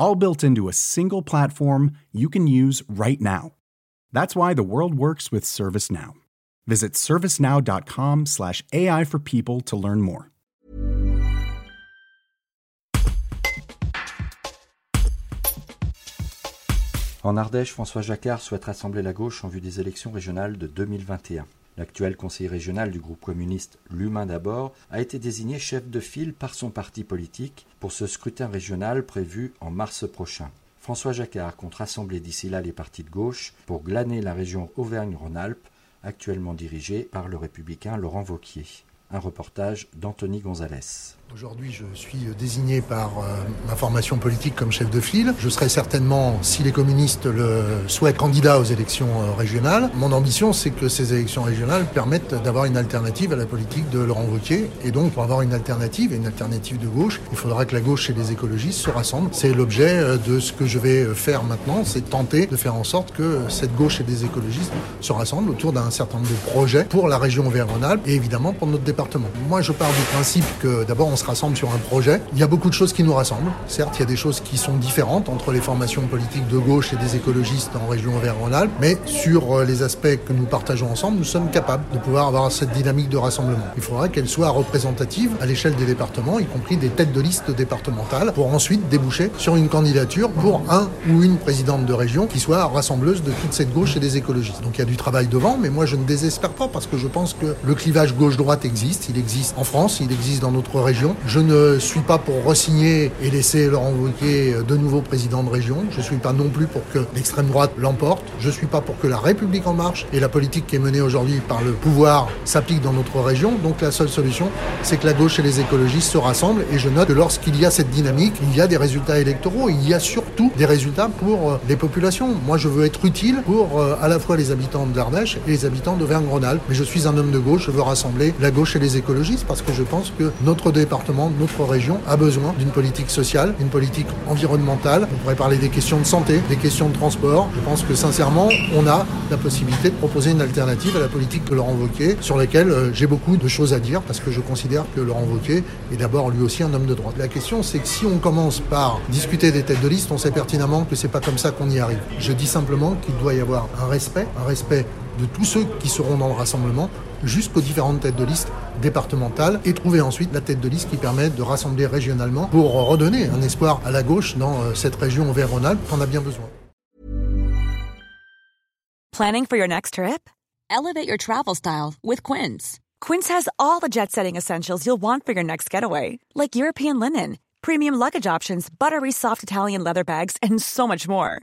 all built into a single platform you can use right now. That's why the world works with ServiceNow. Visit servicenow.com/slash AI for people to learn more. En Ardèche, François Jacquard souhaite rassembler la gauche en vue des élections régionales de 2021. L'actuel conseiller régional du groupe communiste L'Humain d'abord a été désigné chef de file par son parti politique pour ce scrutin régional prévu en mars prochain. François Jacquard compte rassembler d'ici là les partis de gauche pour glaner la région Auvergne-Rhône-Alpes, actuellement dirigée par le républicain Laurent Vauquier. Un reportage d'Anthony Gonzalez. Aujourd'hui, je suis désigné par euh, ma formation politique comme chef de file. Je serai certainement, si les communistes le souhaitent, candidat aux élections euh, régionales. Mon ambition, c'est que ces élections régionales permettent d'avoir une alternative à la politique de Laurent Wauquiez. Et donc, pour avoir une alternative, une alternative de gauche, il faudra que la gauche et les écologistes se rassemblent. C'est l'objet euh, de ce que je vais faire maintenant, c'est tenter de faire en sorte que cette gauche et des écologistes se rassemblent autour d'un certain nombre de projets pour la région Auvergne-Rhône-Alpes et évidemment pour notre département. Moi, je pars du principe que d'abord, on se rassemble sur un projet. Il y a beaucoup de choses qui nous rassemblent. Certes, il y a des choses qui sont différentes entre les formations politiques de gauche et des écologistes en région Auvergne-Rhône-Alpes, mais sur euh, les aspects que nous partageons ensemble, nous sommes capables de pouvoir avoir cette dynamique de rassemblement. Il faudra qu'elle soit représentative à l'échelle des départements, y compris des têtes de liste départementales, pour ensuite déboucher sur une candidature pour un ou une présidente de région qui soit rassembleuse de toute cette gauche et des écologistes. Donc il y a du travail devant, mais moi je ne désespère pas parce que je pense que le clivage gauche-droite existe, il existe en France, il existe dans notre région. Je ne suis pas pour resigner et laisser Laurent Wauquiez de nouveau président de région. Je ne suis pas non plus pour que l'extrême droite l'emporte. Je ne suis pas pour que la République en marche et la politique qui est menée aujourd'hui par le pouvoir s'applique dans notre région. Donc la seule solution, c'est que la gauche et les écologistes se rassemblent. Et je note que lorsqu'il y a cette dynamique, il y a des résultats électoraux. Il y a surtout des résultats pour euh, les populations. Moi, je veux être utile pour euh, à la fois les habitants de l'Ardèche et les habitants d'Auvergne-Rhône-Alpes. Mais je suis un homme de gauche. Je veux rassembler la gauche et les écologistes parce que je pense que notre département, notre région a besoin d'une politique sociale, d'une politique environnementale. On pourrait parler des questions de santé, des questions de transport. Je pense que sincèrement, on a la possibilité de proposer une alternative à la politique de Laurent Wauquiez, sur laquelle euh, j'ai beaucoup de choses à dire parce que je considère que Laurent Wauquiez est d'abord lui aussi un homme de droite. La question, c'est que si on commence par discuter des têtes de liste, on sait pertinemment que c'est pas comme ça qu'on y arrive. Je dis simplement qu'il doit y avoir un respect, un respect de tous ceux qui seront dans le rassemblement jusqu'aux différentes têtes de liste départementales et trouver ensuite la tête de liste qui permet de rassembler régionalement pour redonner un espoir à la gauche dans euh, cette région Auvergne-Rhône-Alpes qu'on a bien besoin. Planning for your next trip? Elevate your travel style with Quince. Quince has all the jet-setting essentials you'll want for your next getaway, like European linen, premium luggage options, buttery soft Italian leather bags, and so much more.